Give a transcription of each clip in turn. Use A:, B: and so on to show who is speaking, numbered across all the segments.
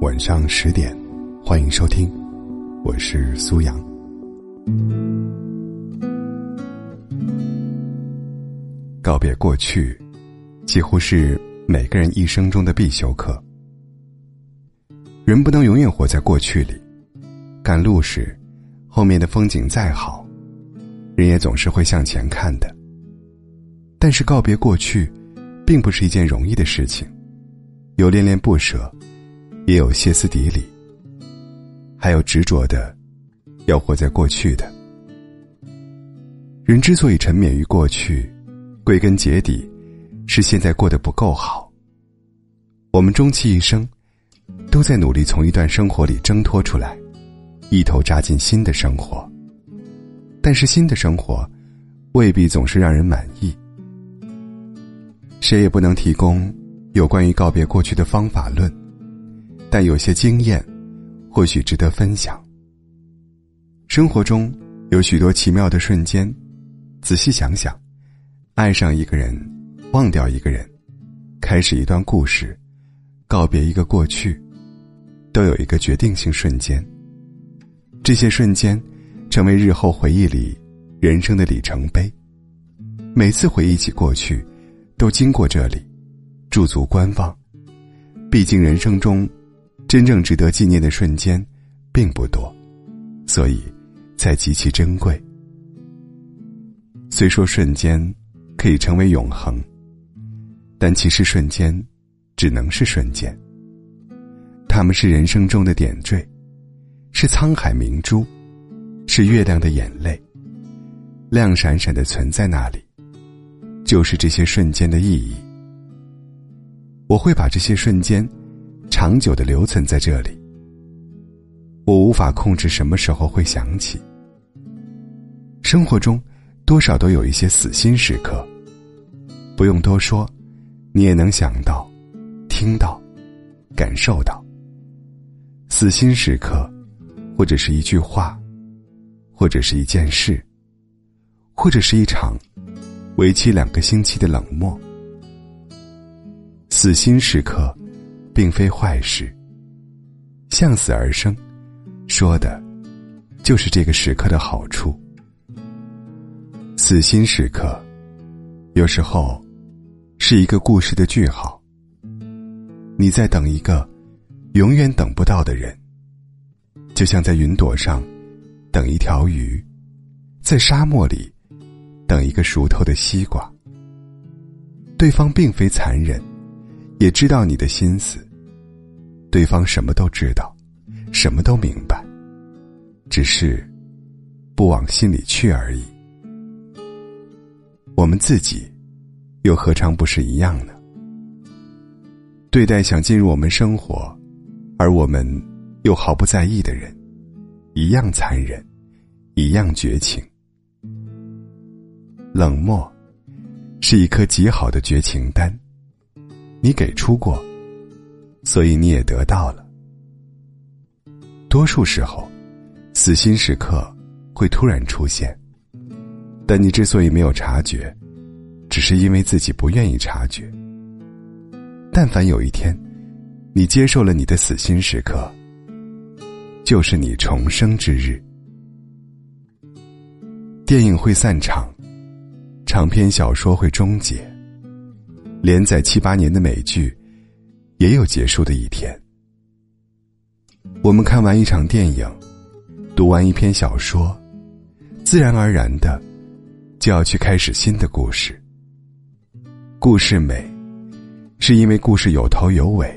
A: 晚上十点，欢迎收听，我是苏阳。告别过去，几乎是每个人一生中的必修课。人不能永远活在过去里，赶路时，后面的风景再好，人也总是会向前看的。但是告别过去，并不是一件容易的事情，有恋恋不舍，也有歇斯底里，还有执着的，要活在过去的。人之所以沉湎于过去，归根结底，是现在过得不够好。我们终其一生。都在努力从一段生活里挣脱出来，一头扎进新的生活。但是新的生活，未必总是让人满意。谁也不能提供有关于告别过去的方法论，但有些经验，或许值得分享。生活中有许多奇妙的瞬间，仔细想想，爱上一个人，忘掉一个人，开始一段故事，告别一个过去。都有一个决定性瞬间。这些瞬间，成为日后回忆里人生的里程碑。每次回忆起过去，都经过这里，驻足观望。毕竟人生中，真正值得纪念的瞬间，并不多，所以才极其珍贵。虽说瞬间可以成为永恒，但其实瞬间，只能是瞬间。他们是人生中的点缀，是沧海明珠，是月亮的眼泪，亮闪闪的存在那里，就是这些瞬间的意义。我会把这些瞬间，长久的留存在这里。我无法控制什么时候会想起。生活中，多少都有一些死心时刻，不用多说，你也能想到，听到，感受到。死心时刻，或者是一句话，或者是一件事，或者是一场为期两个星期的冷漠。死心时刻，并非坏事。向死而生，说的，就是这个时刻的好处。死心时刻，有时候，是一个故事的句号。你在等一个。永远等不到的人，就像在云朵上等一条鱼，在沙漠里等一个熟透的西瓜。对方并非残忍，也知道你的心思。对方什么都知道，什么都明白，只是不往心里去而已。我们自己又何尝不是一样呢？对待想进入我们生活。而我们又毫不在意的人，一样残忍，一样绝情。冷漠是一颗极好的绝情丹，你给出过，所以你也得到了。多数时候，死心时刻会突然出现，但你之所以没有察觉，只是因为自己不愿意察觉。但凡有一天，你接受了你的死心时刻，就是你重生之日。电影会散场，长篇小说会终结，连载七八年的美剧也有结束的一天。我们看完一场电影，读完一篇小说，自然而然的就要去开始新的故事。故事美，是因为故事有头有尾。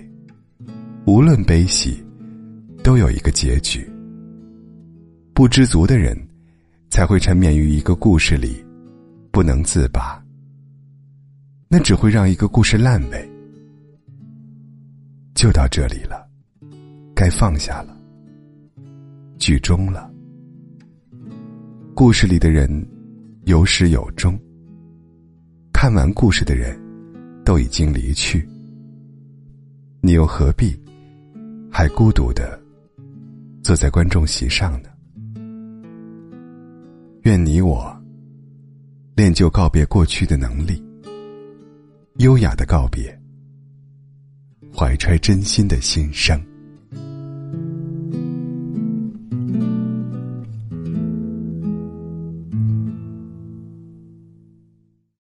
A: 无论悲喜，都有一个结局。不知足的人，才会沉湎于一个故事里，不能自拔。那只会让一个故事烂尾。就到这里了，该放下了。剧终了，故事里的人有始有终。看完故事的人，都已经离去。你又何必？还孤独的坐在观众席上呢。愿你我练就告别过去的能力，优雅的告别，怀揣真心的心声。